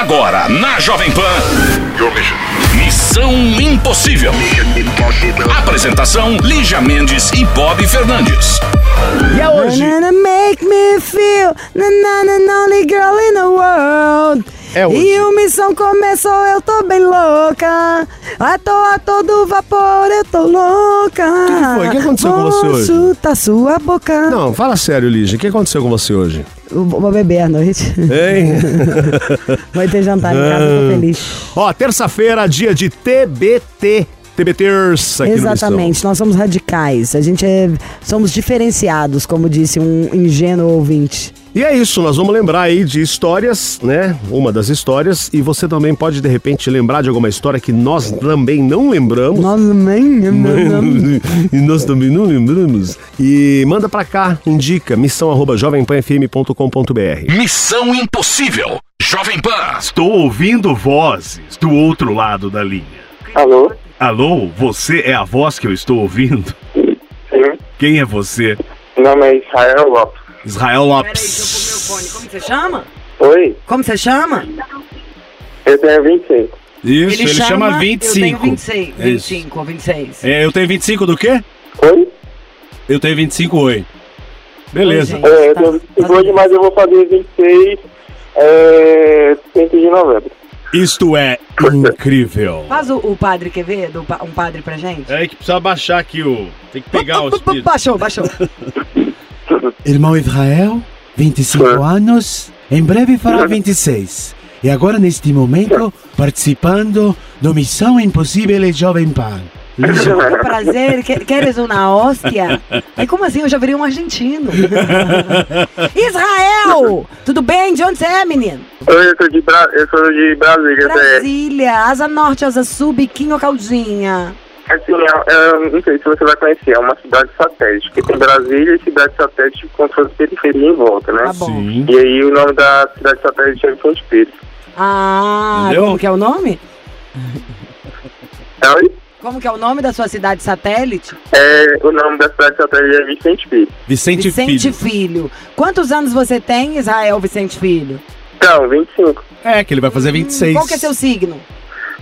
Agora, na Jovem Pan. Missão Impossível. Apresentação: Lígia Mendes e Bob Fernandes. E é hoje. Make me feel na, only girl in the world. É hoje. E o missão começou, eu tô bem louca. A tô a todo vapor, eu tô louca. que foi? O que aconteceu com você Vou hoje? chutar sua boca. Não, fala sério, Lígia. O que aconteceu com você hoje? Vou beber à noite. Hein? Vai ter jantar em casa, tô feliz. Ó, terça-feira, dia de TBT. TB Terça aqui Exatamente, nós somos radicais. A gente é, somos diferenciados, como disse um ingênuo ouvinte. E é isso, nós vamos lembrar aí de histórias, né? Uma das histórias. E você também pode, de repente, lembrar de alguma história que nós também não lembramos. Nós nem. e nós também não lembramos. E manda pra cá, indica, missão arroba jovempanfm.com.br. Missão Impossível. Jovem Pan. Estou ouvindo vozes do outro lado da linha. Alô? Alô, você é a voz que eu estou ouvindo? Sim. Quem é você? Meu nome é Israel Lopes. Israel Peraí, Lopes. fone. Como você chama? Oi? Como você chama? Eu tenho 25. Isso, ele, chama, Eu 25. tenho 26. É isso. 25 ou 26. É, eu tenho 25 do quê? Oi? Eu tenho 25 oi. Beleza. Oi, gente. É, eu Tá- tenho 25 tá- hoje, mas eu vou fazer 26 é, 5 de novembro. Isto é incrível. Faz o, o padre Quevedo, pa- um padre pra gente. É que precisa baixar aqui o. Tem que pegar o espírito. Baixou, baixou. Irmão Israel, 25 anos, em breve fará 26. E agora, neste momento, participando do Missão Impossível Jovem Pan. Que prazer, que- queres uma hóstia? Aí como assim? Eu já virei um argentino. Israel! Tudo bem? De onde você é, menino? Oi, eu sou de, Bra eu sou de Brasília. é, Brasília, asa norte, asa sul, biquinho ou caldinha? Assim, é, é, não sei se você vai conhecer, é uma cidade satélite. Que tem Brasília e cidade satélite como se fosse periferia em volta, né? Tá bom. Sim. E aí o nome da cidade satélite é Fonte Pires. Ah, Entendeu? como que é o nome? Oi? Como que é o nome da sua cidade satélite? É, o nome da cidade satélite é Vicente Pires. Vicente, Vicente Filho. Filho. Quantos anos você tem, Israel Vicente Filho? Então, 25. É, que ele vai fazer 26. Qual que é seu signo?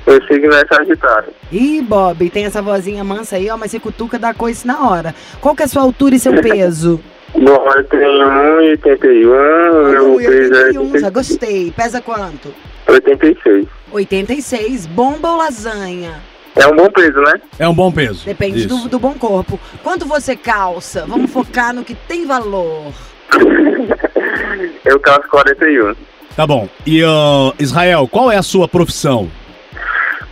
Meu signo é Sagitário. Ih, Bob, tem essa vozinha mansa aí, ó, mas você cutuca dá coisa na hora. Qual que é a sua altura e seu peso? Bom, eu tenho 1,81, meu peso é 81, já gostei. Pesa quanto? 86. 86. Bomba ou lasanha? É um bom peso, né? É um bom peso. Depende do, do bom corpo. Quanto você calça? Vamos focar no que tem valor. Eu calço 41. Tá bom. E, ó, Israel, qual é a sua profissão?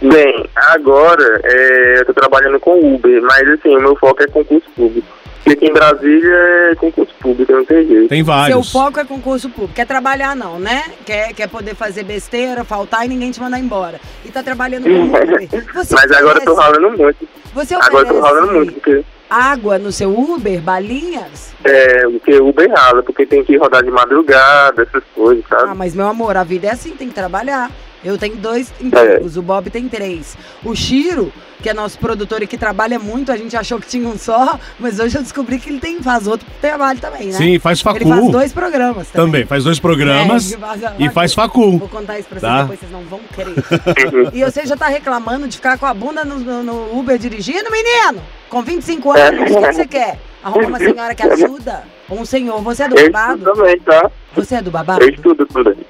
Bem, agora é, eu tô trabalhando com Uber, mas assim, o meu foco é concurso público. Porque aqui em Brasília é concurso público, não tem jeito. Tem Seu vários. foco é concurso público. Quer trabalhar não, né? Quer, quer poder fazer besteira, faltar e ninguém te mandar embora. E tá trabalhando com Uber. Você Mas agora eu tô ralando muito. Você Agora eu tô ralando muito, porque, água no seu Uber, balinhas? é, porque Uber rala, porque tem que rodar de madrugada, essas coisas, Ah, sabe? mas meu amor, a vida é assim, tem que trabalhar. Eu tenho dois empregos, o Bob tem três. O Chiro, que é nosso produtor e que trabalha muito, a gente achou que tinha um só, mas hoje eu descobri que ele tem, faz outro trabalho também, né? Sim, faz facu. Ele faz dois programas também. Também, faz dois programas É, faz- e faz facu. Vou contar isso pra Tá. vocês, depois vocês não vão querer. e você já tá reclamando de ficar com a bunda no, no- no Uber dirigindo, menino? Com 25 anos, o que você quer? Arruma uma senhora que ajuda? Ou um senhor? Você é do Eu babado? estudo também, tá? Você é do babado? Eu estudo tudo aí.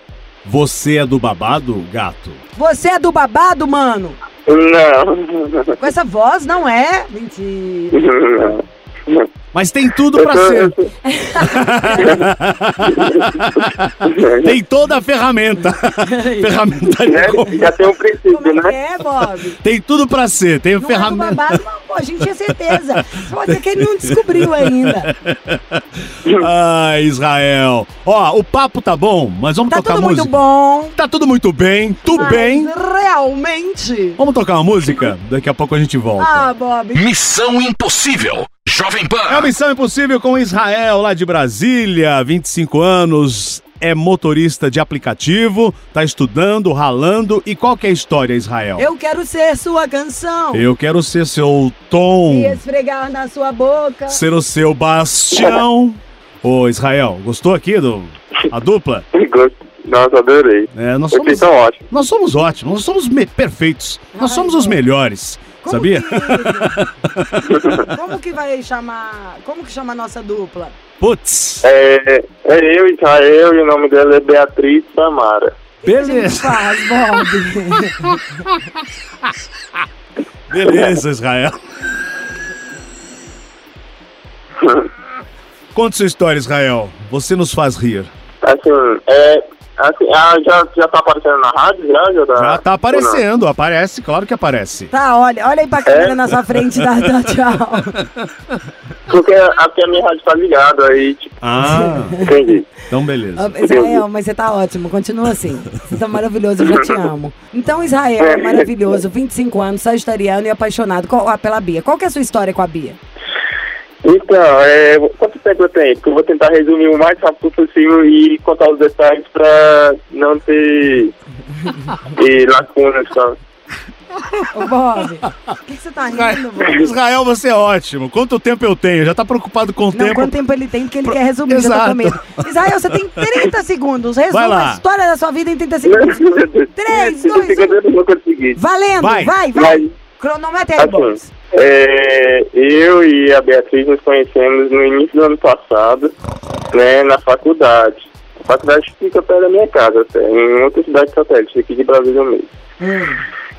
Você é do babado, gato? Você é do babado, mano? Não. Com essa voz, não é? Mentira. Não. Mas tem tudo tô- ser. Tem toda a ferramenta. ferramenta de como- Já tem um princípio, Como é que né? é, Bob? Tem tudo pra ser. Tem Não é ferramenta. babado, não, pô, a gente tinha certeza. Pode ser que ele não descobriu ainda. Ai, Israel. Ó, o papo tá bom, mas vamos Tá tocar tudo música. muito bom. Tá tudo muito bem, tudo mas bem. Realmente. Vamos tocar uma música? Daqui a pouco a gente volta. Ah, Bob. Missão Impossível. Jovem Pan. É a Missão Impossível com Israel, lá de Brasília, 25 anos, é motorista de aplicativo, tá estudando, ralando. E qual que é a história, Israel? Eu quero ser sua canção. Eu quero ser seu tom, E esfregar na sua boca. ser o seu bastião. Ô, Israel, gostou aqui do a dupla? Gosto. Nossa, adorei. É, nós Vocês somos, são ótimos. nós somos ótimos, nós somos perfeitos. Nós Ai, somos os melhores. Como Sabia? Que... Como que vai chamar. Como que chama a nossa dupla? Putz. É, é eu, Israel, e o nome dela é Beatriz Samara. Beleza. faz, Bob? Beleza, Israel. Conte sua história, Israel. Você nos faz rir. Assim, é. Assim, ah, já, já tá aparecendo na rádio? Já, já, tá, Já tá aparecendo, aparece, claro que aparece. Tá, olha, olha aí pra câmera É? na sua frente, dá, dá tchau. Porque aqui a minha rádio tá ligada, aí, tipo, Ah, entendi. então beleza. Ah, Israel, mas você tá ótimo, continua assim. Você tá maravilhoso, eu já te amo. Então, Israel é maravilhoso, 25 anos, sagitariano e apaixonado qual- ah, pela Bia. Qual que é a sua história com a Bia? Então, é, quanto tempo eu tenho? Porque eu vou tentar resumir o mais rápido possível e contar os detalhes pra não ter e lacunas, sabe? Ô, Bob, o que, você tá rindo, Bob? Israel, você é ótimo. Quanto tempo eu tenho? Já tá preocupado com o Não, tempo? quanto tempo ele tem, porque ele quer resumir, já tô Exato. com medo. Israel, você tem 30 segundos. Resuma a história da sua vida em 30 segundos. Três, dois, Fica um. dentro do consegui. Valendo, Vai. vai, vai. Mas, Cronômetro aí, Bob. É, eu e a Beatriz nos conhecemos no início do ano passado, né, na faculdade. A faculdade fica perto da minha casa, até, em outra cidade satélite, aqui de Brasília mesmo.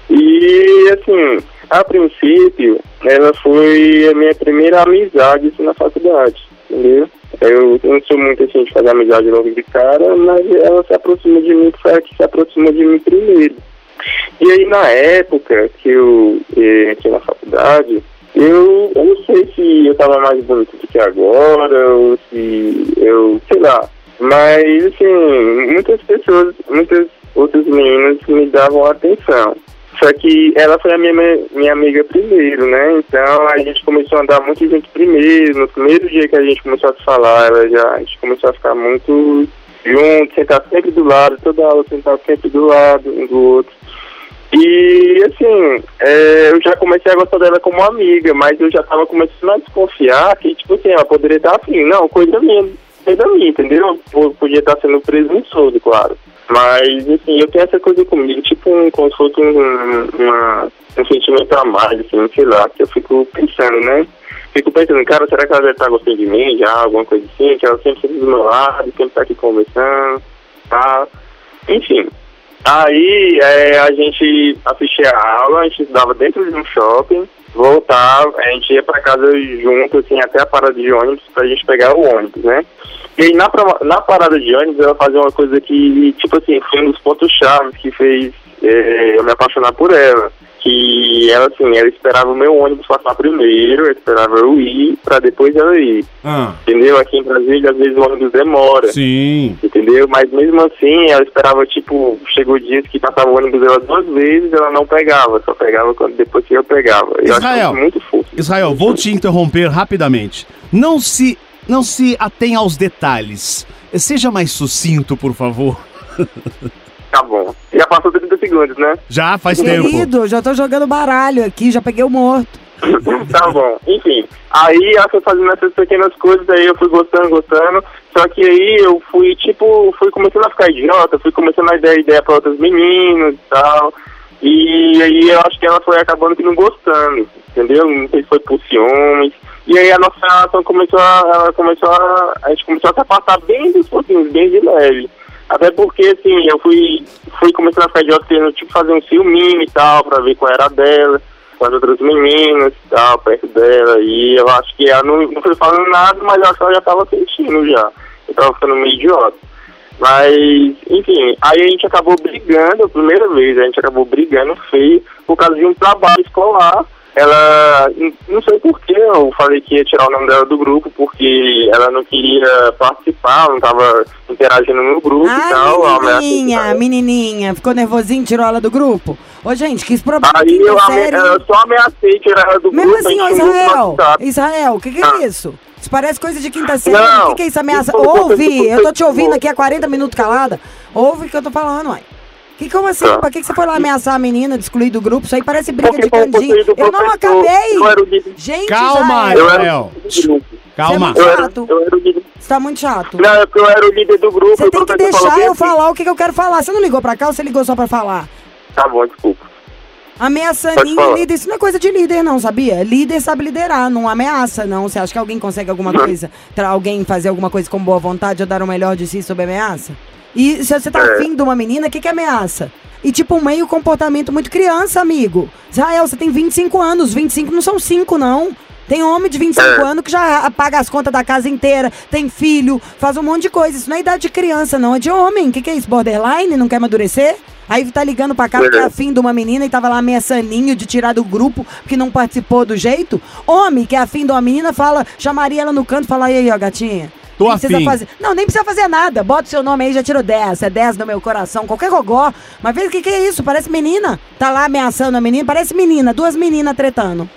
E, assim, a princípio, ela foi a minha primeira amizade assim, na faculdade, entendeu? Eu não sou muito assim de fazer amizade logo de cara, mas ela se aproximou de mim, foi a que se aproximou de mim primeiro. E aí, na época que eu eh, entrei na faculdade, eu, eu não sei se eu tava mais bonito do que agora, ou se eu, sei lá. Mas, assim, muitas pessoas, muitas outras meninas me davam atenção. Só que ela foi a minha, minha amiga primeiro, né? Então a gente começou a andar muito junto primeiro. No primeiro dia que a gente começou a se falar, ela já, a gente começou a ficar muito junto, sentar sempre do lado, toda aula sentar sempre do lado um do outro. E assim, é, eu já comecei a gostar dela como amiga, mas eu já tava começando a desconfiar que, tipo assim, ela poderia estar assim, não, coisa minha, coisa minha, entendeu? P- Podia estar sendo presunçoso, claro. Mas, assim, eu tenho essa coisa comigo, tipo, um, como se fosse um, uma, um sentimento a mais, assim, sei lá, que eu fico pensando, né? Fico pensando, cara, será que ela deve estar gostando de mim já, alguma coisa assim, que ela sempre sempre do meu lado, sempre tá aqui conversando, tá? Enfim. Aí é, a gente assistia a aula, a gente estudava dentro de um shopping, voltava, a gente ia para casa junto, assim, até a parada de ônibus pra gente pegar o ônibus, né? E aí na, na parada de ônibus ela fazia uma coisa que, tipo assim, foi um dos pontos chaves que fez é, eu me apaixonar por ela. Que ela, assim, ela esperava o meu ônibus passar primeiro, esperava eu ir, pra depois ela ir. Ah, Entendeu? Aqui em Brasília, às vezes o ônibus demora sim. entendeu? Mas mesmo assim, ela esperava, tipo, chegou dias que passava o ônibus dela duas vezes, ela não pegava, só pegava quando depois que eu pegava. Eu Israel. muito fofo. Israel, vou te interromper rapidamente. Não se, não se atenha aos detalhes. Seja mais sucinto, por favor. Tá bom. Já passou 30 segundos, né? Já faz tempo. Querido, já tô jogando baralho aqui, já peguei o morto. tá bom. Enfim, aí ela foi fazendo essas pequenas coisas, aí eu fui gostando, gostando. Só que aí eu fui, tipo, fui começando a ficar idiota, fui começando a dar ideia pra outras meninas e tal. E aí eu acho que ela foi acabando que não gostando, entendeu? Não sei se foi por ciúmes. E aí a nossa relação começou a. Ela começou a. A gente começou a se afastar bem dos pouquinhos, bem de leve. Até porque, assim, eu fui, fui começando a ficar tipo, fazer um ciúminho e tal, pra ver qual era a dela, com as outras meninas e tal, perto dela. E eu acho que ela não, não foi falando nada, mas eu acho que ela já tava sentindo já. Eu tava ficando meio idiota. Mas, enfim, aí a gente acabou brigando, a primeira vez, a gente acabou brigando feio por causa de um trabalho escolar. Ela, não sei porquê, eu falei que ia tirar o nome dela do grupo, porque ela não queria participar, não tava interagindo no grupo e tal. Ai, menininha, ela. menininha, ficou nervosinho, tirou ela do grupo? Ô, gente, que problema Aí eu, ame- eu só ameacei tirar ela do Mesmo grupo, assim, a grupo no Israel. Israel, o que, que Ah. é isso? Isso parece coisa de quinta série. O que, que é isso, ameaça? Ouve, eu tô te ouvindo aqui há 40 minutos calada. Ouve o que eu tô falando, uai. Que, como assim? Tá. Pra que, que você foi lá ameaçar a menina de excluir do grupo? Isso aí parece briga Porque de candinho. Eu não acabei! eu era o líder- Gente, Calma, Israel. Calma. Você é muito chato. eu era o líder. Você tá muito chato. Não, é porque eu era o líder do grupo. Você tem que deixar eu assim. falar o que, que eu quero falar. Você não ligou pra cá ou você ligou só pra falar? Tá bom, desculpa. Falar. líder, isso não é coisa de líder, não, sabia? Líder sabe liderar, não ameaça, não. Você acha que alguém consegue alguma coisa, tra- alguém fazer alguma coisa com boa vontade ou dar o melhor de si sob ameaça? E se você tá É. afim de uma menina, o que, que é ameaça? E tipo, um meio comportamento muito criança, amigo. Israel, você tem 25 anos, 25 não são 5, não. Tem homem de 25 É. anos que já paga as contas da casa inteira, tem filho, faz um monte de coisa. Isso não é idade de criança, não, é de homem. O que, que é isso? Borderline? Não quer amadurecer? Aí tá ligando pra cá porque é É. afim de uma menina e tava lá ameaçaninho de tirar do grupo porque não participou do jeito. Homem que é afim de uma menina fala, chamaria ela no canto e fala, e aí, ó, gatinha. Tô Nem afim. fazer. Não, nem precisa fazer nada. Bota o seu nome aí, já tirou 10. É 10 no meu coração. Qualquer gogó. Mas vê o que, que é isso? Parece menina. Tá lá ameaçando a menina. Parece menina. Duas meninas tretando.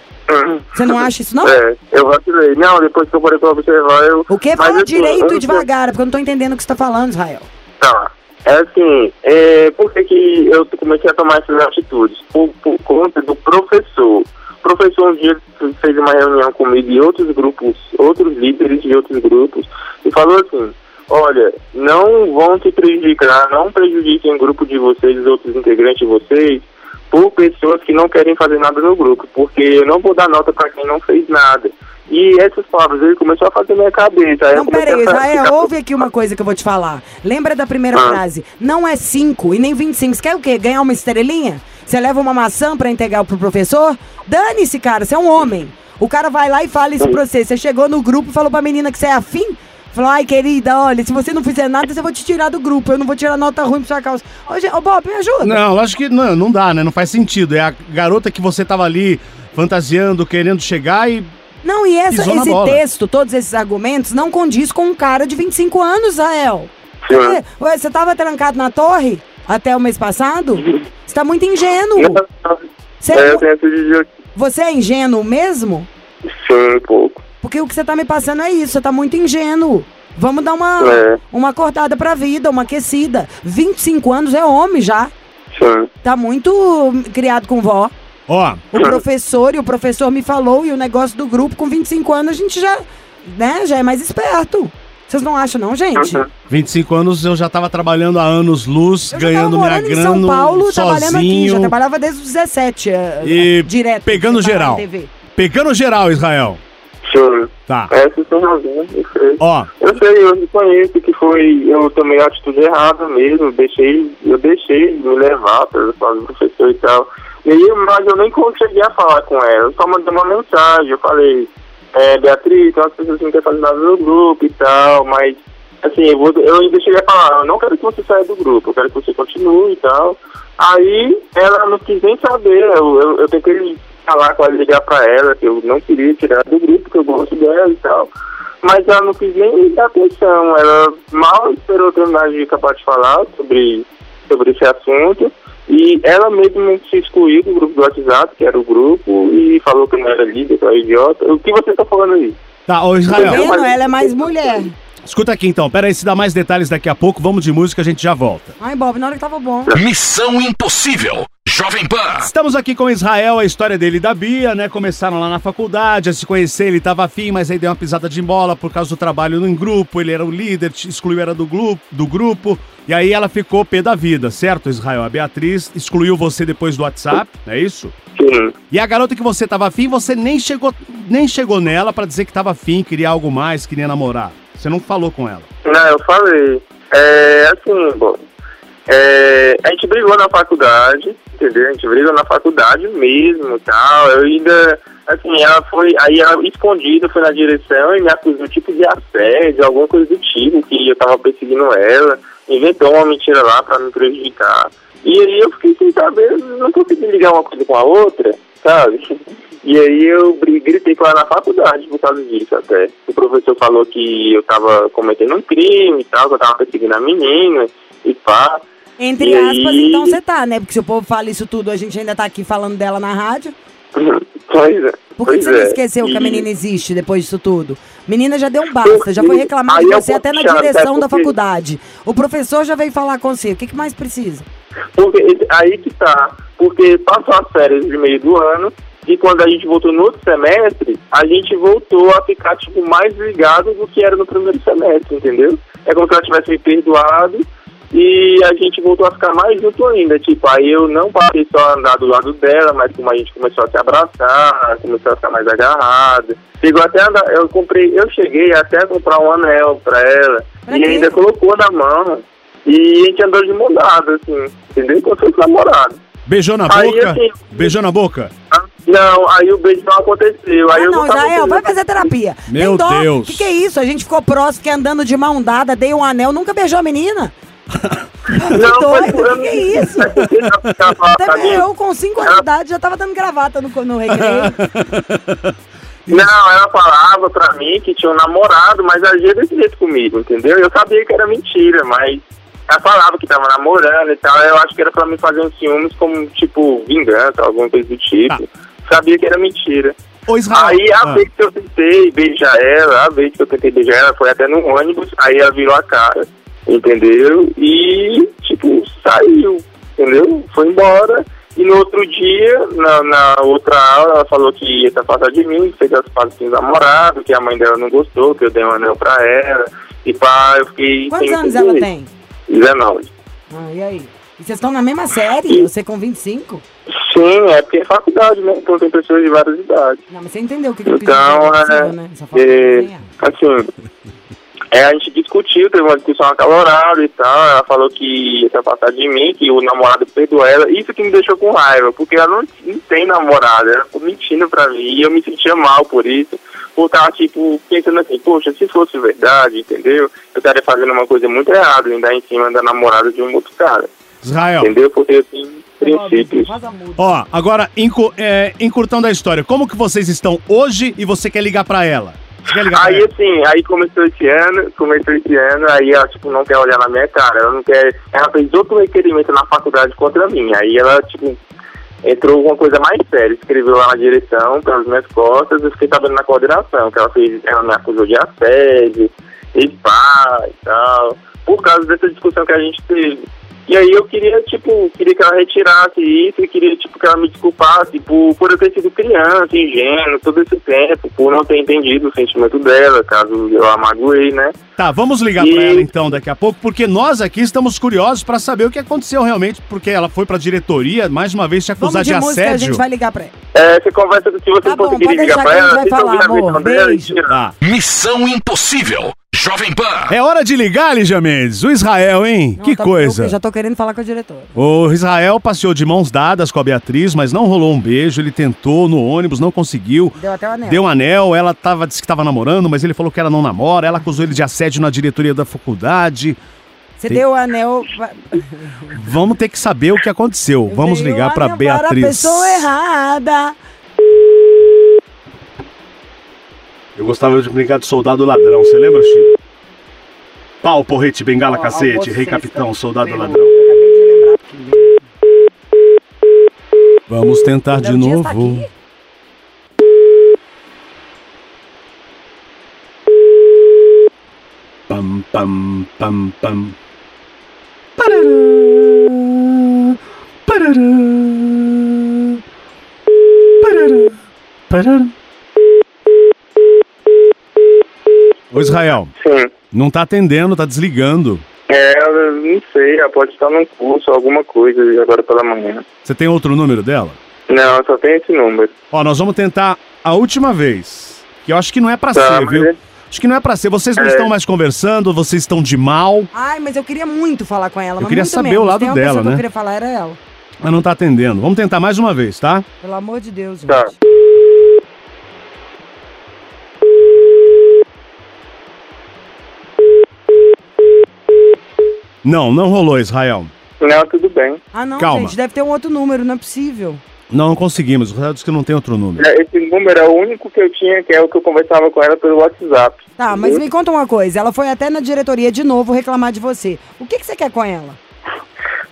Você não acha isso, não? É, eu vacilei. Não, depois que eu parei pra observar, eu... O que? Fala assim, direito e devagar, porque eu não tô entendendo o que você tá falando, Israel. Tá. É assim, é, por que, que eu comecei a tomar essas atitudes? Por, por conta do professor. O professor um dia fez uma reunião comigo e outros grupos, outros líderes de outros grupos, e falou assim, olha, não vão se prejudicar, não prejudiquem o grupo de vocês, os outros integrantes de vocês, por pessoas que não querem fazer nada no grupo, porque eu não vou dar nota para quem não fez nada. E essas palavras, ele começou a fazer minha cabeça. Não, peraí, Israel, ficar- ouve aqui uma coisa que eu vou te falar. Lembra da primeira Ah. frase? Não é 5 e nem 25. Você quer o quê? Ganhar uma estrelinha? Você leva uma maçã pra entregar pro professor? Dane-se, cara, você é um homem. O cara vai lá e fala isso pra você. Você chegou no grupo e falou pra menina que você é afim? Falou, ai, querida, olha, se você não fizer nada, eu vou te tirar do grupo. Eu não vou tirar nota ruim pra sua causa. Ô, gente, ô Bob, me ajuda. Não, lógico que não, não dá, né? Não faz sentido. É a garota que você tava ali fantasiando, querendo chegar e. Não, e essa- esse texto, todos esses argumentos, não condiz com um cara de 25 anos, Rael. Ué, ué, você tava trancado na torre até o mês passado? Você tá muito ingênuo. Você, É, vídeo você é ingênuo mesmo? sim, um pouco. Porque o que você tá me passando é isso, você tá muito ingênuo. Vamos dar uma, É. uma cortada pra vida, uma aquecida. 25 anos é homem já. Sim. Tá muito criado com vó. Ó, O professor, e o professor me falou, e o negócio do grupo, com 25 anos, a gente já, né, já é mais esperto. Vocês não acham, não, gente? Uhum. 25 anos eu já tava trabalhando há anos luz, Eu já ganhando tava minha grana São Paulo, trabalhando aqui. sozinho. Já trabalhava desde os 17, é, E direto. pegando parar geral. Pegando geral, Israel. Sim. Tá. Essa tem razão, eu sei. Ó, Eu sei, eu reconheço que foi, eu tomei a atitude errada mesmo, deixei, eu deixei me levar pelo do professor e tal. E aí, mas eu nem cheguei a falar com ela, eu só mandei uma mensagem, eu falei, é, Beatriz, tem umas pessoas que não querem fazer nada no grupo e tal, mas assim, eu, vou, eu ainda cheguei a falar, eu não quero que você saia do grupo, eu quero que você continue e tal. Aí ela não quis nem saber, eu, eu, eu tentei falar com ela, ligar pra ela, que eu não queria tirar do grupo, que eu gosto dela e tal. Mas ela não quis nem dar atenção, ela mal esperou terminar de acabar de falar sobre, sobre esse assunto. E ela mesma se excluiu do grupo do WhatsApp, que era o grupo, e falou que não era líder, que era idiota. O que você tá falando aí? tá, ô Tá Israel. vendo? mas- Ela é mais mulher. Escuta aqui então, pera aí, se dá mais detalhes daqui a pouco, vamos de música, a gente já volta. Ai, Bob, na hora que tava bom. Missão Impossível. Jovem Pan. Estamos aqui com Israel, a história dele e da Bia, né? Começaram lá na faculdade, a se conhecer, ele tava afim, mas aí deu uma pisada de bola por causa do trabalho em grupo, ele era o líder, excluiu era do, glu- do grupo, e aí ela ficou pé da vida, certo, Israel? A Beatriz excluiu você depois do WhatsApp, é isso? Sim. E a garota que você tava afim, você nem chegou, nem chegou nela pra dizer que tava afim, queria algo mais, queria namorar. Você não falou com ela. Não, eu falei. É assim, bom. É, a gente brigou na faculdade, entendeu? A gente brigou na faculdade mesmo tal. Eu ainda, assim, ela foi, aí ela escondida foi na direção e me acusou tipo de assédio, alguma coisa do tipo, que eu tava perseguindo ela, inventou uma mentira lá pra me prejudicar. E aí eu fiquei sem saber, não consegui ligar uma coisa com a outra, sabe? E aí eu gritei com ela na faculdade por causa disso até. O professor falou que eu tava cometendo um crime e tal, que eu tava perseguindo a menina e pá. Entre E aspas, aí? então você tá, né? Porque se o povo fala isso tudo, a gente ainda tá aqui falando dela na rádio. Pois é. Por que você não é. esqueceu que a E- menina existe depois disso tudo? Menina já deu um basta, já foi Porque- reclamar de é você até na chato, direção é da porque- faculdade. O professor já veio falar com você. O que, que mais precisa? Porque aí que tá. Porque passou as férias de meio do ano E quando a gente voltou no outro semestre, a gente voltou a ficar, tipo, mais ligado do que era no primeiro semestre, entendeu? É como se ela tivesse me perdoado e a gente voltou a ficar mais junto ainda. Tipo, aí eu não passei só a andar do lado dela, mas como a gente começou a se abraçar, começou a ficar mais agarrado. Chegou até andar, eu comprei, eu cheguei até a comprar um anel pra ela. Pra e quê? ainda colocou na mão. E a gente andou de mão dada, assim, entendeu? Como se fosse namorado. Beijou na Aí, boca? assim- Beijou na boca? Não, aí o beijo não aconteceu. Aí Ah, eu não, Israel, vai fazer terapia. Meu. Deus. O que, que é isso? A gente ficou próximo, fiquei andando de mão dada, dei um anel, nunca beijou a menina. Não, doido, o que, que é isso? Até eu, com 5 anos de idade, já tava dando gravata no, no recreio. Não, ela falava pra mim que tinha um namorado, mas agia desse jeito comigo, entendeu? Eu sabia que era mentira, mas ela falava que tava namorando e tal. Eu acho que era pra me fazer uns ciúmes como, tipo, vingança, alguma coisa do tipo. Sabia que era mentira. Ô, Israel. Aí a ah, vez que eu tentei beijar ela, a vez que eu tentei beijar ela foi até no ônibus, aí ela virou a cara, entendeu? E, tipo, saiu, entendeu? Foi embora. E no outro dia, na, na outra aula, ela falou que ia se afastar de mim, que fez as pazes com namorado, que a mãe dela não gostou, que eu dei um anel pra ela. E pá, eu fiquei. Quantos anos ela tem? 19. Ah, e aí? E vocês estão na mesma série? Você com 25? Sim, é porque é faculdade, né? Então tem pessoas de várias idades. Não, mas você entendeu o que, que eu Então, é, você, né? É, assim, é, a gente discutiu, teve uma discussão acalorada e tal, ela falou que ia se afastar de mim, que o namorado perdoou ela, isso que me deixou com raiva, porque ela não, não tem namorado, ela ficou mentindo pra mim, e eu me sentia mal por isso, por estar, tipo, pensando assim, poxa, se fosse verdade, entendeu, eu estaria fazendo uma coisa muito errada, dar em cima da namorada de um outro cara, Israel. entendeu, porque eu tenho princípios. Ó, agora, é, encurtando a história, como que vocês estão hoje e você quer ligar pra ela? Aí assim, aí começou esse ano, começou esse ano, aí ela tipo não quer olhar na minha cara, ela não quer. Ela fez outro requerimento na faculdade contra mim. Aí ela, tipo, entrou uma coisa mais séria, escreveu lá na direção, pelas minhas costas, eu fiquei sabendo na coordenação, que ela fez, ela me acusou de assédio, e pá e tal, por causa dessa discussão que a gente teve. E aí eu queria, tipo, queria que ela retirasse isso e queria, tipo, que ela me desculpasse por, por eu ter sido criança, ingênuo, todo esse tempo, por não ter entendido o sentimento dela, caso eu a magoei, né? Tá, vamos ligar E- pra ela então daqui a pouco, porque nós aqui estamos curiosos pra saber o que aconteceu realmente, porque ela foi pra diretoria mais uma vez te acusar Vamos de de música, a assédio. gente vai ligar pra ela. É, você conversa, se vocês Tá bom, conseguirem ligar pra a ela, vai vocês falar, ouvirem a amor. versão dela e. Tá. Missão Impossível. Jovem Pan. É hora de ligar, Lígia Mendes. O Israel, hein? Não, que tá- coisa. Eu já tô querendo falar com a diretora. O Israel passeou de mãos dadas com a Beatriz, mas não rolou um beijo. Ele tentou no ônibus, não conseguiu. Deu até o anel. Deu um anel, ela tava, disse que tava namorando, mas ele falou que ela não namora. Ela acusou ele de assédio na diretoria da faculdade. Você Tem- deu o anel. pra- Vamos ter que saber o que aconteceu. Vamos o ligar pra anel Beatriz. Para a pessoa errada. Eu gostava de brincar de soldado ladrão, você lembra, Chico? Pau, porrete, bengala, cacete, rei capitão, soldado ladrão. De lembrar. Vamos tentar de Léo Dias tá novo. Pam, pam, pam, pam. Parará, parará, parará, parará. Ô Israel, Sim. não tá atendendo, tá desligando. É, eu não sei, ela pode estar num curso, alguma coisa agora pela manhã. Você tem outro número dela? Não, só tem esse número. Ó, nós vamos tentar a última vez. Que eu acho que não é pra Tá, ser, mas viu? é- Acho que não é pra ser. Vocês não É. estão mais conversando, vocês estão de mal, Ai, mas eu queria muito falar com ela. Eu mas queria muito saber menos. o lado dela, pessoa que né? eu queria falar, era ela. mas não tá atendendo. Vamos tentar mais uma vez, tá? Pelo amor de Deus, gente. Tá. Não, não rolou, Israel. Não, tudo bem. Ah, não, Calma. gente, deve ter um outro número, não é possível. Não, não conseguimos. O Israel disse que não tem outro número. É, Esse número é o único que eu tinha, que é o que eu conversava com ela pelo WhatsApp. Tá, mas me conta uma coisa. Ela foi até na diretoria de novo reclamar de você. O que, que você quer com ela?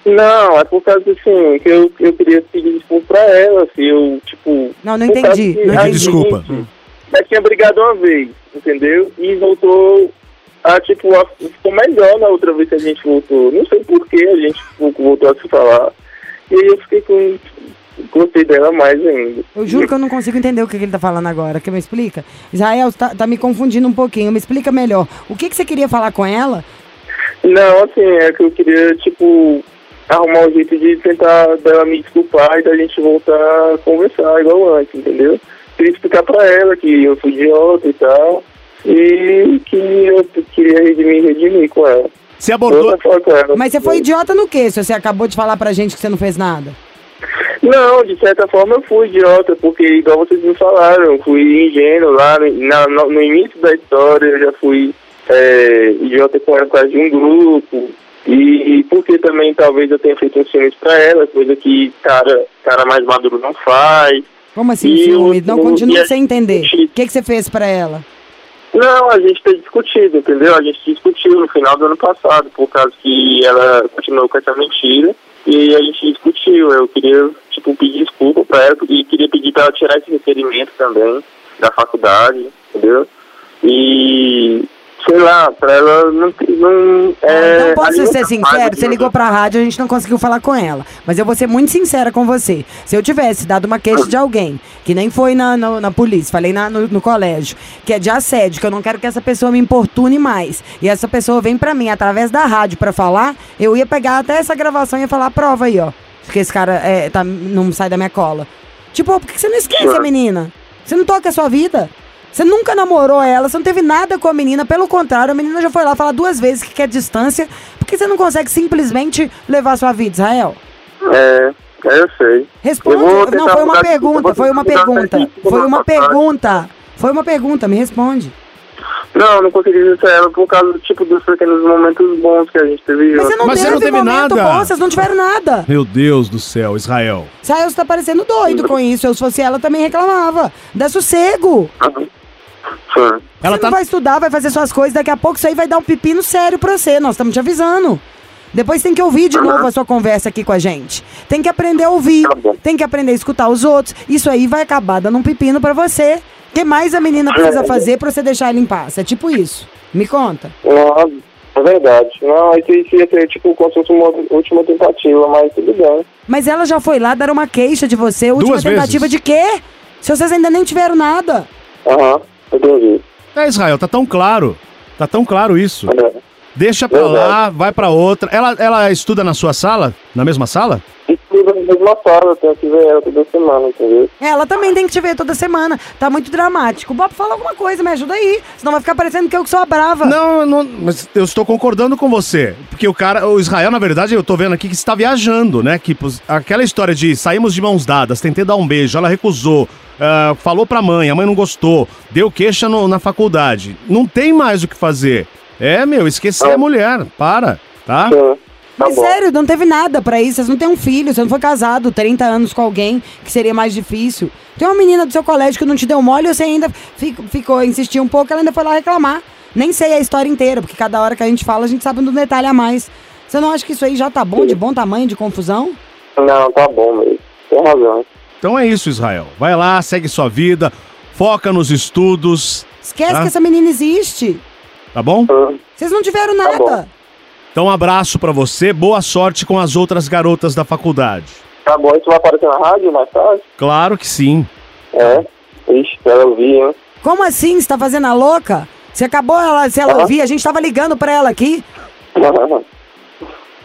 Não, é por causa assim, que eu, eu queria pedir desculpa pra ela, se eu, tipo. Não, não entendi, que não entendi. Desculpa. gente Já tinha brigado uma vez, entendeu? E voltou a, tipo, a, ficou melhor na outra vez que a gente voltou. Não sei por que a gente voltou a se falar. E aí eu fiquei com, com gostei dela mais ainda. Eu juro que eu não consigo entender o que, que ele tá falando agora. Quer me explica? Israel, tá, tá me confundindo um pouquinho. Me explica melhor. O que, que você queria falar com ela? Não, assim, é que eu queria, tipo, arrumar um jeito de tentar dela me desculpar e da gente voltar a conversar igual antes, entendeu? Queria explicar pra ela que eu fui idiota e tal, e que eu queria redimir, redimir com ela. Você abordou. Ela. Mas você foi idiota no quê? Se você acabou de falar pra gente que você não fez nada. Não, de certa forma eu fui idiota, porque igual vocês me falaram, eu fui ingênuo lá no, na- no, no início da história, eu já fui é, idiota com ela por causa de um grupo. E, e porque também talvez eu tenha feito um ciúmes pra ela, coisa que cara, cara mais maduro não faz. Como assim, ciúme? Não continua sem entender. O que, que você fez pra ela? Não, a gente tem discutido, entendeu? A gente discutiu no final do ano passado, por causa que ela continuou com essa mentira. E a gente discutiu. Eu queria, tipo, pedir desculpa pra ela e queria pedir pra ela tirar esse requerimento também da faculdade, entendeu? E sei lá, pra ela não. não é, Então, posso ser não sincero? Você ligou pra rádio, a gente não conseguiu falar com ela. Mas eu vou ser muito sincera com você. Se eu tivesse dado uma queixa de alguém, que nem foi na, na, na polícia, falei na- no, no colégio, que é de assédio, que eu não quero que essa pessoa me importune mais, e essa pessoa vem pra mim através da rádio pra falar, eu ia pegar até essa gravação e ia falar, prova aí, ó. Que esse cara é, tá, não sai da minha cola. Tipo, por que você não esquece a menina? Você não toca a sua vida? Você nunca namorou ela, você não teve nada com a menina, pelo contrário, a menina já foi lá falar duas vezes que quer distância. Por que você não consegue simplesmente levar a sua vida, Israel? É, é, eu sei. Responde. Eu Não, foi uma pergunta, foi uma pergunta. Foi uma pergunta. Foi uma pergunta, me responde. Não, não consegui dizer ela por causa tipo, dos pequenos momentos bons que a gente teve Mas você não Mas você teve, não teve momento nada. bom, vocês não tiveram nada. Meu Deus do céu, Israel. Israel, você tá parecendo doido com isso. Eu, se fosse ela, também reclamava. Dá sossego. Sim. Ela você tá. não vai estudar, vai fazer suas coisas, daqui a pouco isso aí vai dar um pepino sério pra você. Nós estamos te avisando. Depois tem que ouvir de novo a sua conversa aqui com a gente. Tem que aprender a ouvir, Tá tem que aprender a escutar os outros. Isso aí vai acabar dando um pepino pra você. O que mais a menina precisa fazer pra você deixar ela em paz? É tipo isso. Me conta. Não, é verdade. Não, isso isso ia ser tipo como se fosse uma última tentativa, mas tudo bem. Mas ela já foi lá dar uma queixa de você. Última Duas tentativa vezes. de quê? Se vocês ainda nem tiveram nada. Aham, entendi. É, Israel, tá tão claro. Tá tão claro isso. É. Deixa pra Verdade. lá, vai pra outra. Ela, ela estuda na sua sala? Na mesma sala? Mesma sala, eu tenho que ver ela toda semana, entendeu? Ela também tem que te ver toda semana. Tá muito dramático. Bob, fala alguma coisa, me ajuda aí. Senão vai ficar parecendo que eu que sou a brava. Não, não, mas eu estou concordando com você. Porque o cara, o Israel, na verdade, eu tô vendo aqui que está viajando, né? Que aquela história de saímos de mãos dadas, tentei dar um beijo, ela recusou, ah, falou pra mãe, a mãe não gostou, deu queixa no- na faculdade. Não tem mais o que fazer. É, meu, esquecer a mulher. Para, tá? Sim. Tá Mas bom. sério, não teve nada pra isso. Vocês não têm um filho, você não foi casado 30 anos com alguém que seria mais difícil. Tem uma menina do seu colégio que não te deu mole e você ainda fico- ficou, insistiu um pouco, ela ainda foi lá reclamar. Nem sei a história inteira, porque cada hora que a gente fala, a gente sabe um detalhe a mais. Você não acha que isso aí já tá bom, de bom tamanho, de confusão? Não, tá bom mesmo. Tem razão. Então é isso, Israel. Vai lá, segue sua vida, foca nos estudos, Esquece Ah. que essa menina existe. tá bom? Vocês não tiveram Tá bom. nada. Então um abraço pra você, boa sorte com as outras garotas da faculdade. Tá bom, isso vai aparecer na rádio mais tarde? Claro que sim. É. Ixi, ela ouvir, hein? Como assim? Você tá fazendo a louca? Você acabou ela, se ela Ah. ouvir, a gente tava ligando pra ela aqui.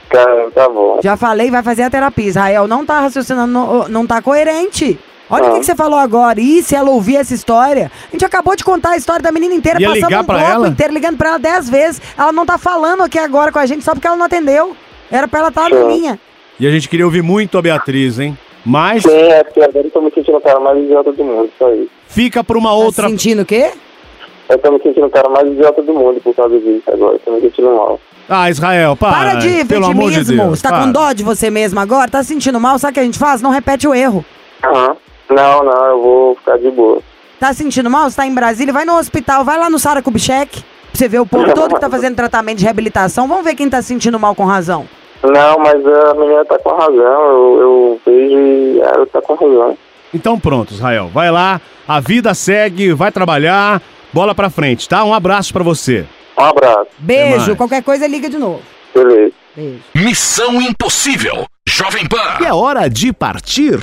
Cara, tá bom. Já falei, vai fazer a terapia. Israel não tá raciocinando, não, não tá coerente. Olha o Ah. que, que você falou agora. E se ela ouvir essa história? A gente acabou de contar a história da menina inteira, Ia passamos ligar um pra bloco ela? inteiro, ligando pra ela dez vezes. Ela não tá falando aqui agora com a gente só porque ela não atendeu. Era pra ela estar na. E a gente queria ouvir muito a Beatriz, hein? Mas Sim, é porque agora eu tô me sentindo o cara mais idiota do mundo, só isso. fica pra uma outra. Tá sentindo o quê? Eu tô me sentindo o cara mais idiota do mundo por causa disso agora. Tô me sentindo mal. Ah, Israel, para. Para de pelo amor de vitimismo. Deus. Você tá para. com dó de você mesmo agora? Tá se sentindo mal? Sabe o que a gente faz? Não repete o erro. Aham. Não, não, eu vou ficar de boa. Tá se sentindo mal? Você tá em Brasília? Vai no hospital, vai lá no Sara Kubitschek. Pra você ver o povo todo que tá fazendo tratamento de reabilitação. Vamos ver quem tá se sentindo mal com razão. Não, mas a menina tá com razão. Eu, eu vejo e ela tá com razão. Então pronto, Israel. Vai lá, a vida segue, vai trabalhar, bola pra frente, tá? Um abraço pra você. Um abraço. Beijo. Qualquer coisa, liga de novo. Beleza. Beijo. Missão Impossível. Jovem Pan. E é hora de partir.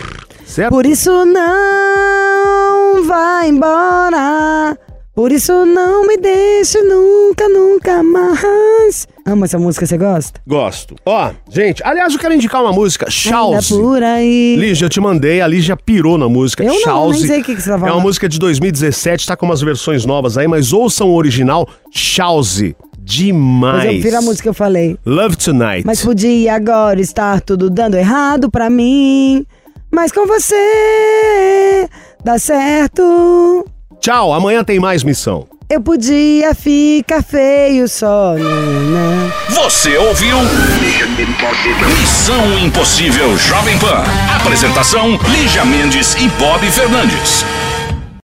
Certo? Por isso não vai embora. Por isso não me deixe nunca, nunca mais. Amo essa música, você gosta? Gosto. Ó, gente, aliás, eu quero indicar uma música, Anda Chause. por aí. Lígia, eu te mandei, a Lígia pirou na música. Eu não, Chause. nem sei o que que você tá É uma falando. música de 2017, tá com umas versões novas aí, mas ouçam o original, Chause. Demais. Mas eu prefiro a música que eu falei. Love Tonight. Mas podia agora estar tudo dando errado pra mim. Mas com você dá certo. Tchau, amanhã tem mais missão. Eu podia ficar feio só, né? né. Você ouviu? Missão Impossível Jovem Pan. Apresentação: Lígia Mendes e Bob Fernandes.